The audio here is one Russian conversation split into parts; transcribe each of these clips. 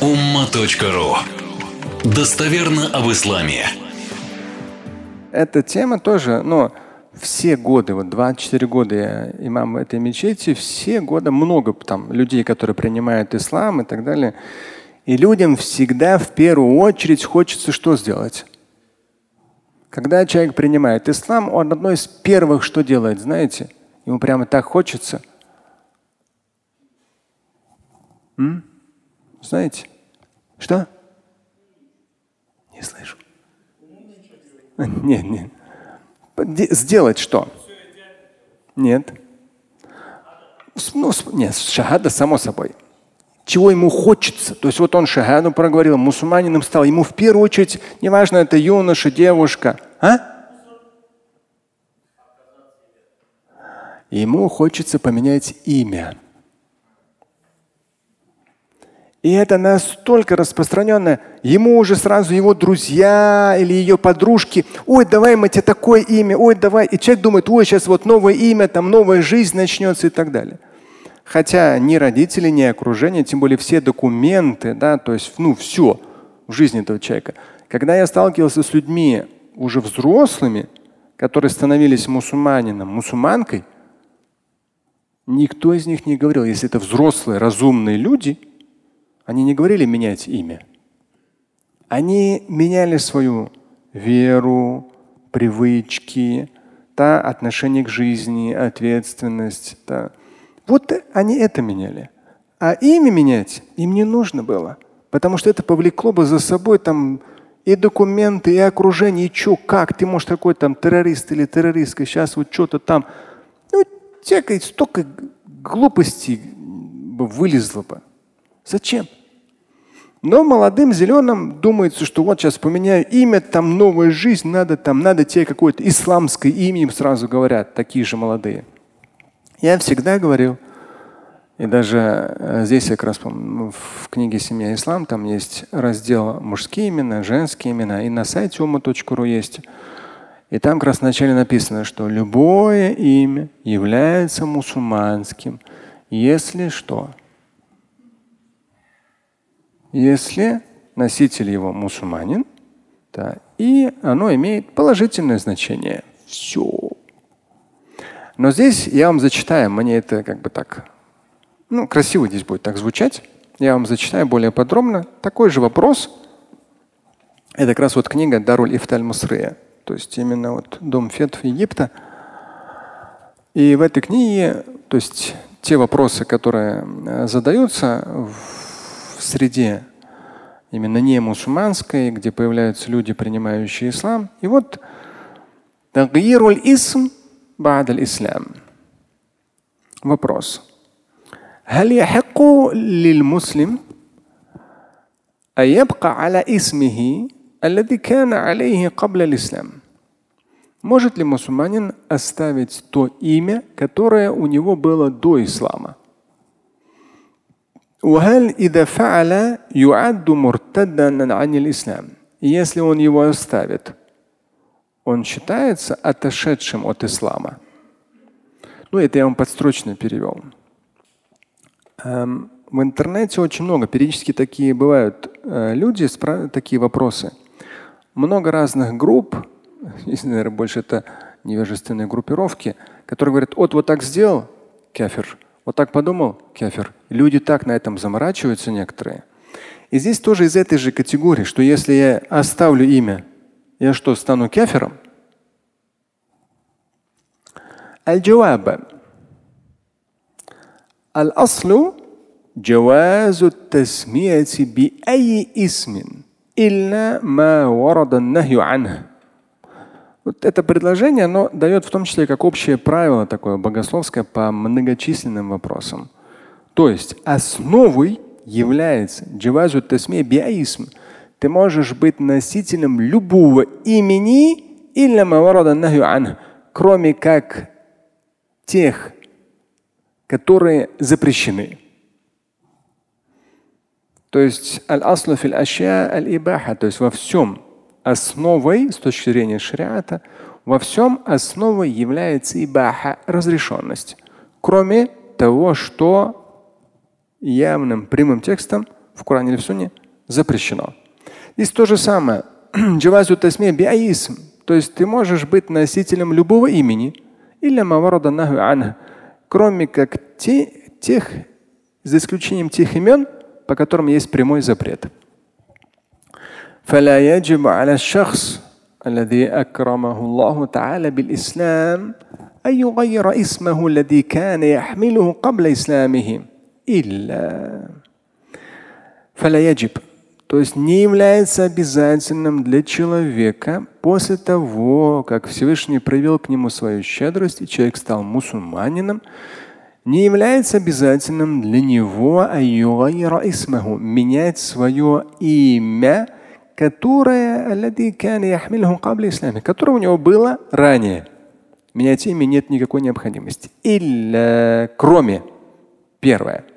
umma.ru Достоверно об исламе. Эта тема тоже, ну, все годы, вот 24 года я имам этой мечети, все годы много там людей, которые принимают ислам и так далее. И людям всегда в первую очередь хочется что сделать? Когда человек принимает ислам, он одно из первых что делает, знаете? Ему прямо так хочется. М? Знаете? Что? Не слышу. Нет, нет. Сделать что? Нет. Ну, нет, шахада само собой. Чего ему хочется. То есть вот он шахаду проговорил, мусульманином стал. Ему в первую очередь, неважно, это юноша, девушка, а? Ему хочется поменять имя. И это настолько распространенное. Ему уже сразу его друзья или ее подружки, ой, давай мы тебе такое имя, ой, давай. И человек думает, ой, сейчас вот новое имя, там новая жизнь начнется и так далее. Хотя ни родители, ни окружение, тем более все документы, да, то есть, ну, все в жизни этого человека. Когда я сталкивался с людьми уже взрослыми, которые становились мусульманином, мусульманкой, никто из них не говорил, если это взрослые, разумные люди – они не говорили менять имя. Они меняли свою веру, привычки, да, отношение к жизни, ответственность. Да. Вот они это меняли. А имя менять им не нужно было, потому что это повлекло бы за собой там и документы, и окружение, и что, как ты можешь такой там террорист или террористка, сейчас вот что-то там. Ну, всякой столько глупостей вылезло бы. Зачем? Но молодым зеленым думается, что вот сейчас поменяю имя, там новая жизнь, надо там, надо тебе какое-то исламское имя, им сразу говорят, такие же молодые. Я всегда говорил, и даже э, здесь я как раз помню, в книге «Семья ислам» там есть раздел мужские имена, женские имена, и на сайте ума.ру есть. И там как раз вначале написано, что любое имя является мусульманским, если что – если носитель его мусульманин, да, и оно имеет положительное значение. Все. Но здесь я вам зачитаю, мне это как бы так, ну, красиво здесь будет так звучать. Я вам зачитаю более подробно. Такой же вопрос. Это как раз вот книга Даруль Ифталь Мусрия, то есть именно вот Дом Фетв Египта. И в этой книге, то есть те вопросы, которые э, задаются в в среде именно не мусульманской, где появляются люди, принимающие ислам. И вот тагируль исм бадаль ислам. Вопрос. هل يحق للمسلم أن يبقى على اسمه الذي كان عليه قبل الإسلام؟ Может ли мусульманин оставить то имя, которое у него было до ислама? وهل إذا فعل يعد مرتدا عن الإسلام если он его оставит, он считается отошедшим от ислама. Ну, это я вам подстрочно перевел. Эм, в интернете очень много, периодически такие бывают э, люди, такие вопросы. Много разных групп, наверное, больше это невежественные группировки, которые говорят, вот вот так сделал, кафир, вот так подумал Кефер. Люди так на этом заморачиваются некоторые. И здесь тоже из этой же категории, что если я оставлю имя, я что, стану Кефером? Аль-джаваба. Аль-аслу джавазу тасмияти би айи исмин илля ма варада нахю анха. Вот это предложение, оно дает в том числе как общее правило такое богословское по многочисленным вопросам. То есть основой является дживазу тасмия биаисм. Ты можешь быть носителем любого имени, кроме как тех, которые запрещены. То есть аль-аслу фил аль-ибаха, то есть во всем основой с точки зрения шариата, во всем основой является ибаха, разрешенность. Кроме того, что явным прямым текстом в Коране или в Сунне запрещено. Здесь то же самое. Джавазу тасмия биаисм. То есть ты можешь быть носителем любого имени, или кроме как те, тех, за исключением тех имен, по которым есть прямой запрет. فلا يجب على الشخص الذي أكرمه الله تعالى بالإسلام أن يغير اسمه الذي كان يحمله قبل إسلامه إلا فلا يجب То есть не является обязательным для человека после того, как Всевышний проявил к нему свою щедрость, и человек стал мусульманином, не является обязательным для него менять свое имя, которое, которое у него было ранее. Менять имя нет никакой необходимости. Или кроме первое –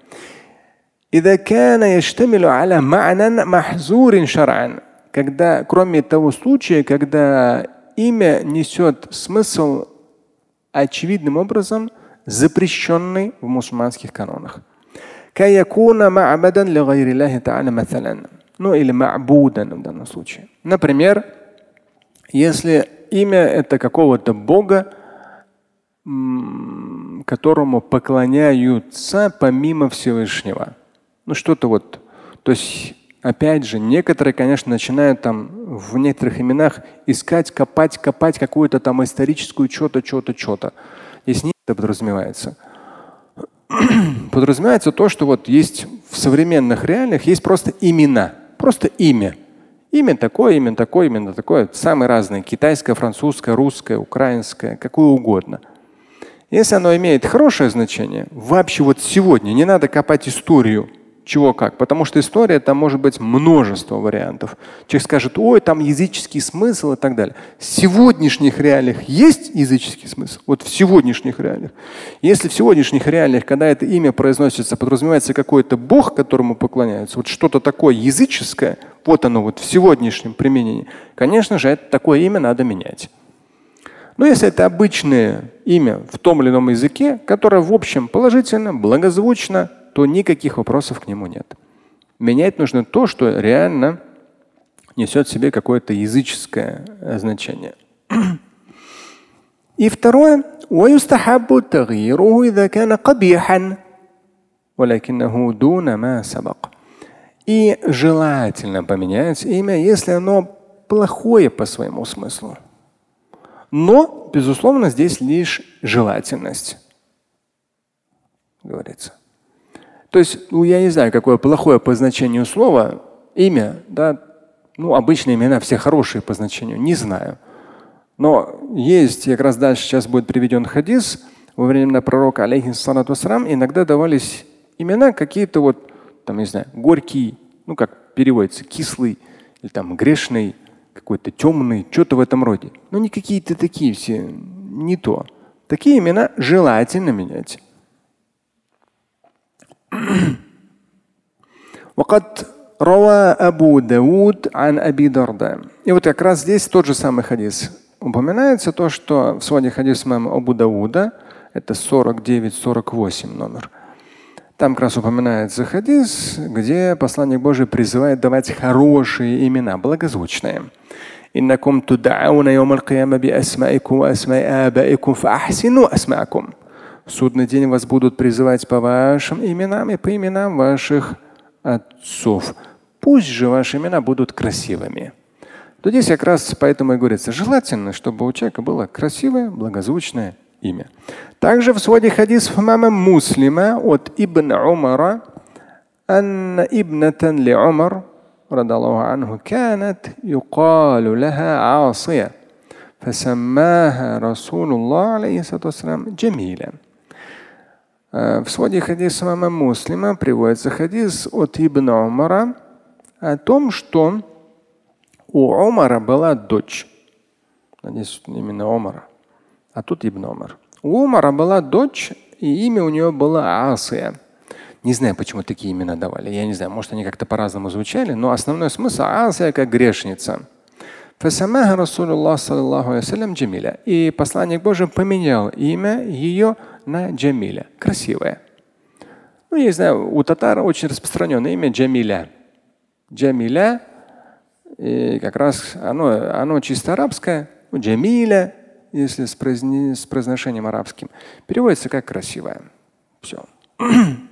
إذا كان يشتمل على معنى محظور شرعا когда кроме того случая, когда имя несет смысл очевидным образом запрещенный в мусульманских канонах. ну или ма'будан в данном случае. Например, если имя это какого-то бога, которому поклоняются помимо Всевышнего. Ну что-то вот. То есть, опять же, некоторые, конечно, начинают там в некоторых именах искать, копать, копать какую-то там историческую что-то, что-то, что-то. Здесь не это подразумевается. подразумевается то, что вот есть в современных реальных есть просто имена, просто имя. Имя такое, имя такое, именно такое. Самые разные. Китайское, французское, русское, украинское, какое угодно. Если оно имеет хорошее значение, вообще вот сегодня не надо копать историю чего как. Потому что история, там может быть множество вариантов. Человек скажет, ой, там языческий смысл и так далее. В сегодняшних реалиях есть языческий смысл? Вот в сегодняшних реалиях. Если в сегодняшних реалиях, когда это имя произносится, подразумевается какой-то бог, которому поклоняются, вот что-то такое языческое, вот оно вот в сегодняшнем применении, конечно же, это такое имя надо менять. Но если это обычное имя в том или ином языке, которое в общем положительно, благозвучно, то никаких вопросов к нему нет. Менять нужно то, что реально несет в себе какое-то языческое значение. И второе, И желательно поменять имя, если оно плохое по своему смыслу. Но, безусловно, здесь лишь желательность, говорится. То есть, ну, я не знаю, какое плохое по значению слова, имя, да, ну, обычные имена все хорошие по значению, не знаю. Но есть, как раз дальше сейчас будет приведен хадис, во время пророка, алейхиссалату иногда давались имена какие-то вот, там, не знаю, горький, ну, как переводится, кислый, или там грешный, какой-то темный, что-то в этом роде. Но не какие-то такие все, не то. Такие имена желательно менять. وقد روى أبو داود عن أبي درداء. И вот как раз здесь тот же самый хадис. Упоминается то, что в своде хадис имама Абу Дауда, это 49-48 номер. Там как раз упоминается хадис, где посланник Божий призывает давать хорошие имена, благозвучные. إنكم تدعون يوم القيامة بأسمائكم وأسماء آبائكم فأحسنوا أسماءكم. В судный день вас будут призывать по вашим именам и по именам ваших отцов. Пусть же ваши имена будут красивыми. То здесь как раз поэтому и говорится, желательно, чтобы у человека было красивое, благозвучное имя. Также в своде хадис мама Муслима от Ибн Умара, أن ابنة لعمر رضي الله عنه كانت يقال لها عاصية فسماها رسول الله عليه الصلاة والسلام جميلا Э, в своде хадиса мама Муслима приводится хадис от Ибн Умара о том, что у Умара была дочь. Надеюсь, именно Умара. А тут Ибн Умар. У Умара была дочь, и имя у нее было Асия. Не знаю, почему такие имена давали. Я не знаю, может, они как-то по-разному звучали, но основной смысл Асия как грешница. И посланник Божий поменял имя ее на Джамиля. Красивая. Ну, я не знаю, у татар очень распространенное имя Джамиля. Джамиля, и как раз оно, оно чисто арабское, ну, Джамиля, если с, произне, с произношением арабским, переводится как красивая. Все.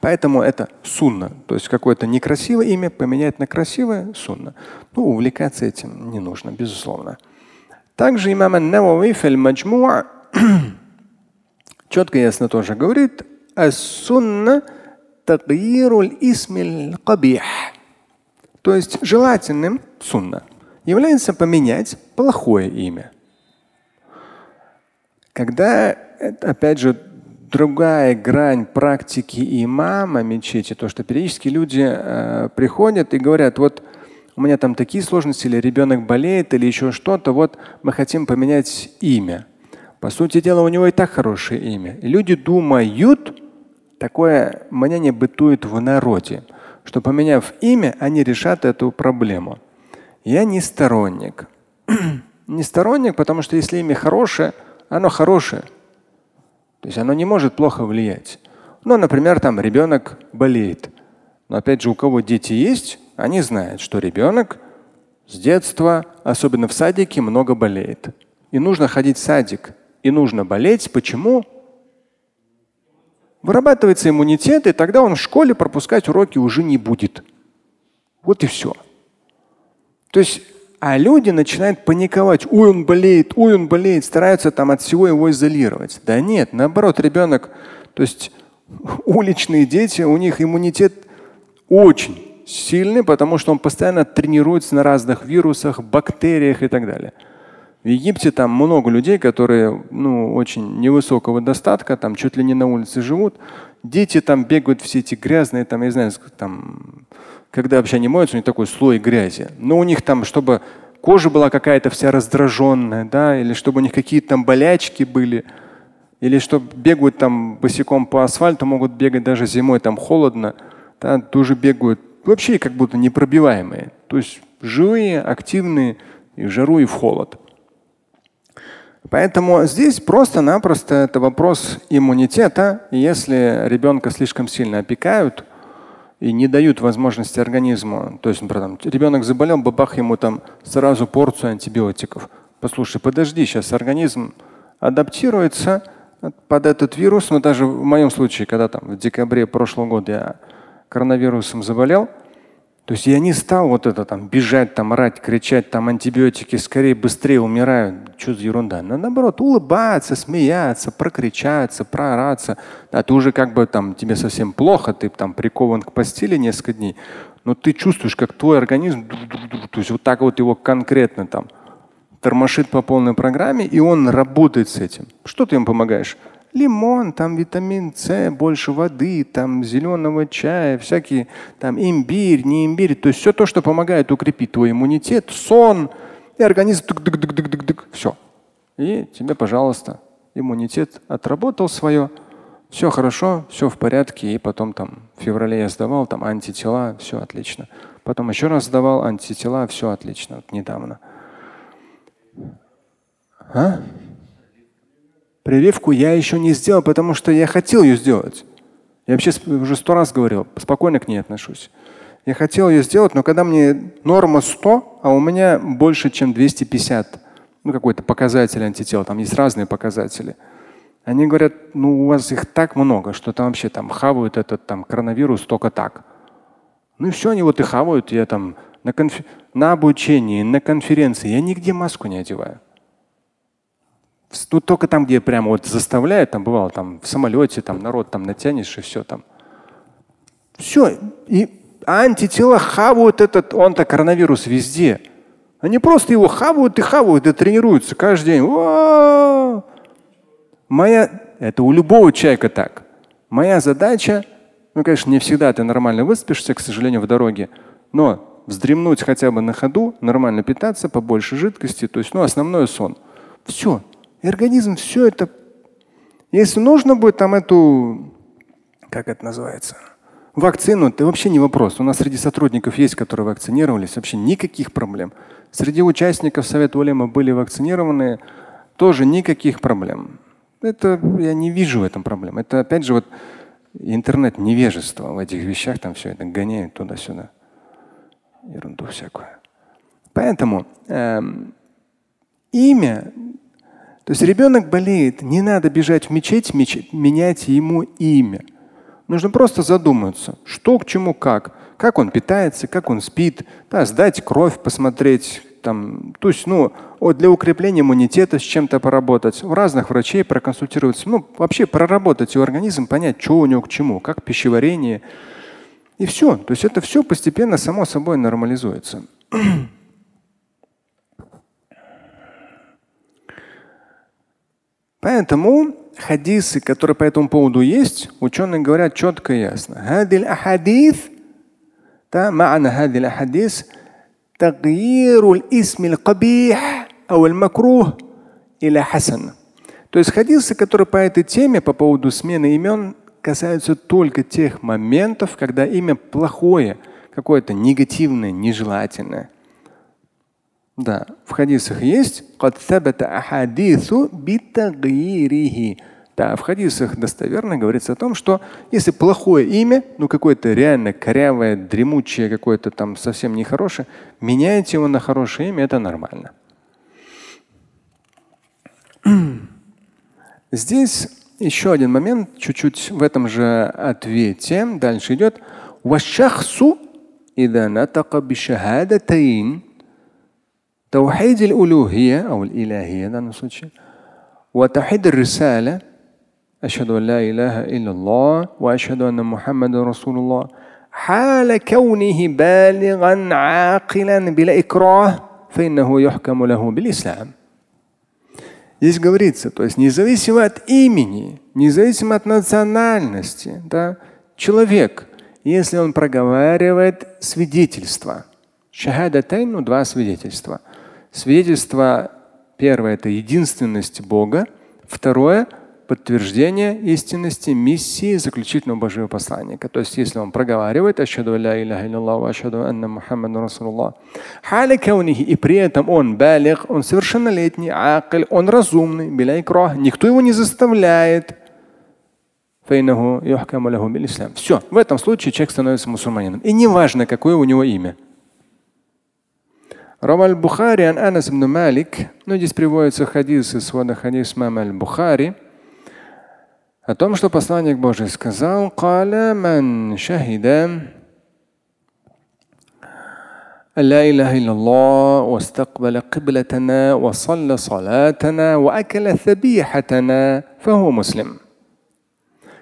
Поэтому это сунна. То есть какое-то некрасивое имя поменять на красивое сунна. Ну, увлекаться этим не нужно, безусловно. Также имам Ан-Навави в четко и ясно тоже говорит, ас-сунна тагируль исмиль кабих. То есть желательным сунна является поменять плохое имя. Когда, опять же, другая грань практики имама мечети, то, что периодически люди э, приходят и говорят, вот у меня там такие сложности, или ребенок болеет, или еще что-то, вот мы хотим поменять имя. По сути дела, у него и так хорошее имя. И люди думают, такое мнение бытует в народе, что поменяв имя, они решат эту проблему. Я не сторонник. не сторонник, потому что если имя хорошее, оно хорошее. То есть оно не может плохо влиять. Ну, например, там ребенок болеет. Но опять же, у кого дети есть, они знают, что ребенок с детства, особенно в садике, много болеет. И нужно ходить в садик. И нужно болеть. Почему? Вырабатывается иммунитет, и тогда он в школе пропускать уроки уже не будет. Вот и все. То есть а люди начинают паниковать. Ой, он болеет, ой, он болеет, стараются там от всего его изолировать. Да нет, наоборот, ребенок, то есть уличные дети, у них иммунитет очень сильный, потому что он постоянно тренируется на разных вирусах, бактериях и так далее. В Египте там много людей, которые ну, очень невысокого достатка, там чуть ли не на улице живут. Дети там бегают все эти грязные, там, я знаю, там когда вообще они моются, у них такой слой грязи. Но у них там, чтобы кожа была какая-то вся раздраженная, да, или чтобы у них какие-то там болячки были, или чтобы бегают там босиком по асфальту, могут бегать даже зимой, там холодно, да, тоже бегают. Вообще как будто непробиваемые. То есть живые, активные и в жару, и в холод. Поэтому здесь просто-напросто это вопрос иммунитета. Если ребенка слишком сильно опекают, и не дают возможности организму. То есть, например, там, ребенок заболел, бабах ему там сразу порцию антибиотиков. Послушай, подожди, сейчас организм адаптируется под этот вирус. Но даже в моем случае, когда там в декабре прошлого года я коронавирусом заболел, то есть я не стал вот это там бежать, там орать, кричать, там антибиотики, скорее, быстрее умираю. Что за ерунда? Но наоборот, улыбаться, смеяться, прокричаться, проораться. Да, ты уже как бы там тебе совсем плохо, ты там прикован к постели несколько дней, но ты чувствуешь, как твой организм, то есть вот так вот его конкретно там тормошит по полной программе, и он работает с этим. Что ты ему помогаешь? Лимон, там витамин С, больше воды, там зеленого чая, всякие там имбирь, не имбирь. То есть все то, что помогает укрепить твой иммунитет, сон, и организм дык -дык -дык -дык -дык -дык, все. И тебе, пожалуйста, иммунитет отработал свое, все хорошо, все в порядке. И потом там в феврале я сдавал там антитела, все отлично. Потом еще раз сдавал антитела, все отлично. Вот недавно. А? Прививку я еще не сделал, потому что я хотел ее сделать. Я вообще уже сто раз говорил, спокойно к ней отношусь. Я хотел ее сделать, но когда мне норма 100, а у меня больше, чем 250, ну какой-то показатель антител, там есть разные показатели. Они говорят, ну у вас их так много, что там вообще там хавают этот там коронавирус только так. Ну и все, они вот и хавают. Я там на, конф... на обучении, на конференции, я нигде маску не одеваю. Ну, только там, где прямо вот заставляют, там бывало, там в самолете, там народ там натянешь и все там. Все. И антитела хавают этот, он-то коронавирус везде. Они просто его хавают и хавают и тренируются каждый день. О-о-о! Моя, это у любого человека так. Моя задача, ну, конечно, не всегда ты нормально выспишься, к сожалению, в дороге, но вздремнуть хотя бы на ходу, нормально питаться, побольше жидкости, то есть, ну, основной сон. Все. И организм все это, если нужно будет там эту, как это называется, вакцину, это вообще не вопрос. У нас среди сотрудников есть, которые вакцинировались, вообще никаких проблем. Среди участников Совета Улема были вакцинированы, тоже никаких проблем. Это я не вижу в этом проблем. Это опять же вот интернет невежество в этих вещах, там все это гоняют туда-сюда. Ерунду всякую. Поэтому эм, имя, то есть ребенок болеет, не надо бежать в мечеть, мечеть, менять ему имя. Нужно просто задуматься, что к чему как, как он питается, как он спит, да, сдать кровь, посмотреть, там, то есть, ну, для укрепления иммунитета с чем-то поработать, у разных врачей проконсультироваться, ну, вообще проработать его организм, понять, что у него к чему, как пищеварение. И все. То есть это все постепенно само собой нормализуется. Поэтому хадисы, которые по этому поводу есть, ученые говорят четко и ясно. معنى هذه الأحاديث تغيير الاسم القبيح أو المكروه إلى حسن. То есть хадисы, которые по этой теме, по поводу смены имен, касаются только тех моментов, когда имя плохое, какое-то негативное, нежелательное. Да, в хадисах есть да, в хадисах достоверно говорится о том, что если плохое имя, ну какое-то реально корявое, дремучее, какое-то там совсем нехорошее, меняйте его на хорошее имя, это нормально. Здесь еще один момент, чуть-чуть в этом же ответе. Дальше идет. إذا نطق بشهادتين توحيد الألوهية أو الإلهية وتوحيد الرسالة أشهد أن لا إله إلا الله وأشهد أن محمد رسول الله حال كونه بالغا عاقلا بلا إكراه فإنه يحكم له بالإسلام Здесь говорится, то есть независимо от имени, независимо от национальности, да, человек, если он проговаривает свидетельство, шахадатайн, ну два свидетельства. Свидетельство первое – это единственность Бога, второе – подтверждение истинности миссии заключительного Божьего посланника. То есть, если он проговаривает «Ашхаду ля илляха илляллах ва ашхаду анна Мухаммаду Расулуллах», и при этом он балих, он совершеннолетний, акиль, он разумный, биля икрах, никто его не заставляет. Все, в этом случае человек становится мусульманином. И неважно, какое у него имя. Раваль Бухари ан Анас ибн Малик, ну здесь приводится хадис из свода хадис Мама аль-Бухари – о том, что посланник Божий сказал, «Каля ман шахида لا إله إلا الله واستقبل قبلتنا وصلى صلاتنا وأكل ذبيحتنا فهو مسلم.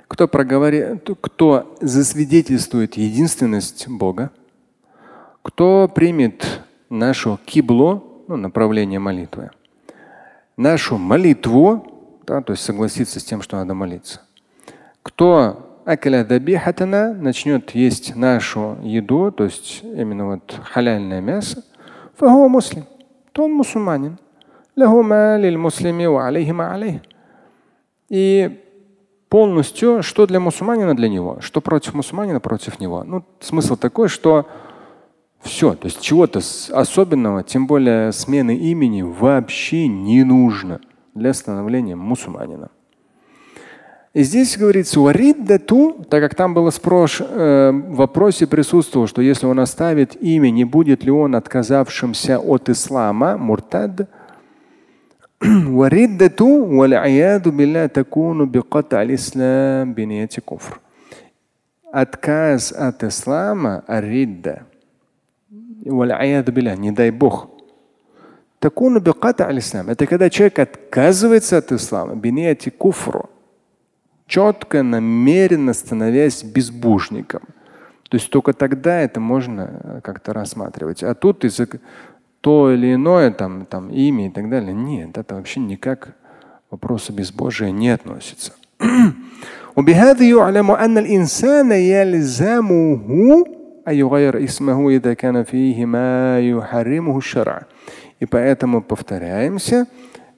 Кто, проговорит, кто засвидетельствует единственность Бога, кто примет нашу киблу, ну, направление молитвы, нашу молитву, да, то есть согласиться с тем, что надо молиться. Кто начнет есть нашу еду, то есть именно вот халяльное мясо, фаху муслим, то он мусульманин. И полностью, что для мусульманина для него, что против мусульманина против него. Ну, смысл такой, что все, то есть чего-то особенного, тем более смены имени вообще не нужно для становления мусульманина. И здесь говорится вариддату, так как там было спрос, э, в вопросе присутствовало, что если он оставит имя, не будет ли он отказавшимся от ислама, муртад, вариддату вал'аяду билля такуну биqata аль-ислам бинияти куфр. Отказ от ислама, аридда, не дай бог, Такуну биката аль-ислам. Это когда человек отказывается от ислама, бинияти куфру, четко, намеренно становясь безбожником. То есть только тогда это можно э, как-то рассматривать. А тут из то или иное там, там имя и так далее. Нет, это вообще никак к вопросу безбожия не относится. وبهذا يعلم أن الإنسان يلزمه أن يغير اسمه إذا كان فيه ما يحرمه الشرع. И поэтому повторяемся,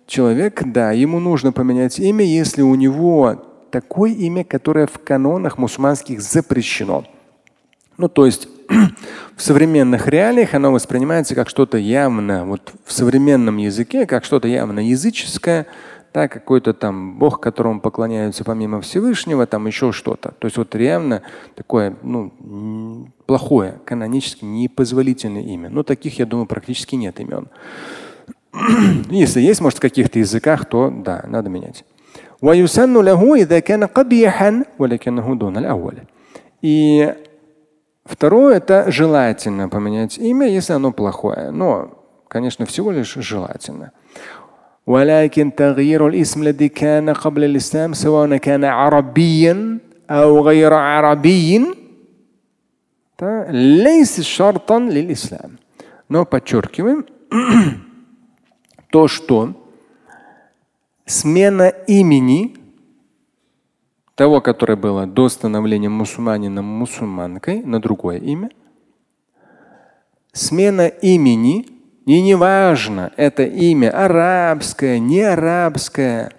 человек, да, ему нужно поменять имя, если у него такое имя, которое в канонах мусульманских запрещено. Ну, то есть в современных реалиях оно воспринимается как что-то явно, вот в современном языке, как что-то явно языческое, да, какой-то там бог, которому поклоняются помимо Всевышнего, там еще что-то. То есть вот реально такое ну, плохое, канонически непозволительное имя. Но таких, я думаю, практически нет имен. Если есть, может, в каких-то языках, то да, надо менять. И второе – это желательно поменять имя, если оно плохое. Но, конечно, всего лишь желательно. ولكن تغيير الاسم الذي كان قبل الإسلام سواء كان عربيا أو غير عربي ليس شرطا للإسلام. Но подчеркиваем то, что смена имени того, которое было до становления мусульманином мусульманкой на другое имя, смена имени, и неважно, это имя арабское, не арабское,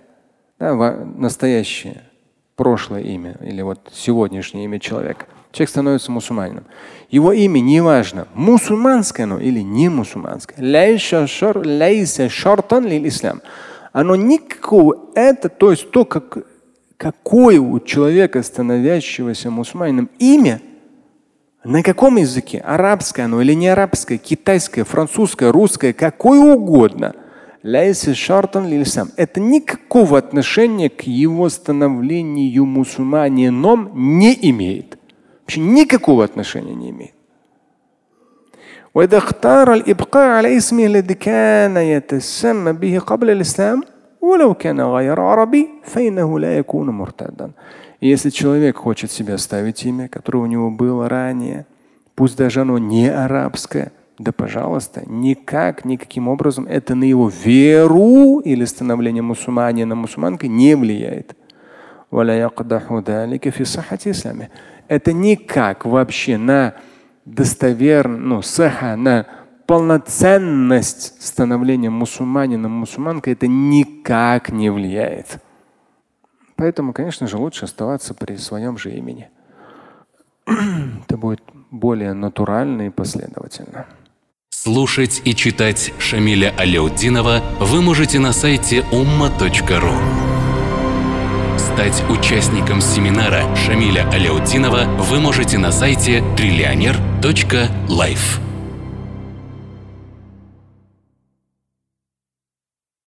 да, настоящее, прошлое имя или вот сегодняшнее имя человека. Человек становится мусульманином. Его имя неважно, мусульманское оно или не мусульманское. Оно никакого, это, то есть то, как какое у человека, становящегося мусульманином, имя, на каком языке, арабское оно или не арабское, китайское, французское, русское, какое угодно, это никакого отношения к его становлению мусульманином не имеет. Вообще никакого отношения не имеет. وإذا اختار الإبقاء على اسمه الذي كان يتسمى به قبل الإسلام ولو كان غير عربي فإنه لا يكون مرتدا. Если человек хочет себе оставить имя, которое у него было ранее, пусть даже оно не арабское, да пожалуйста, никак, никаким образом это на его веру или становление мусульманина мусульманкой не влияет. Это никак вообще на достоверность, ну, саха, на полноценность становления мусульманином, мусульманкой это никак не влияет. Поэтому, конечно же, лучше оставаться при своем же имени. Это будет более натурально и последовательно. Слушать и читать Шамиля Аляутдинова вы можете на сайте umma.ru. Стать участником семинара Шамиля Аляутдинова вы можете на сайте триллионер.life.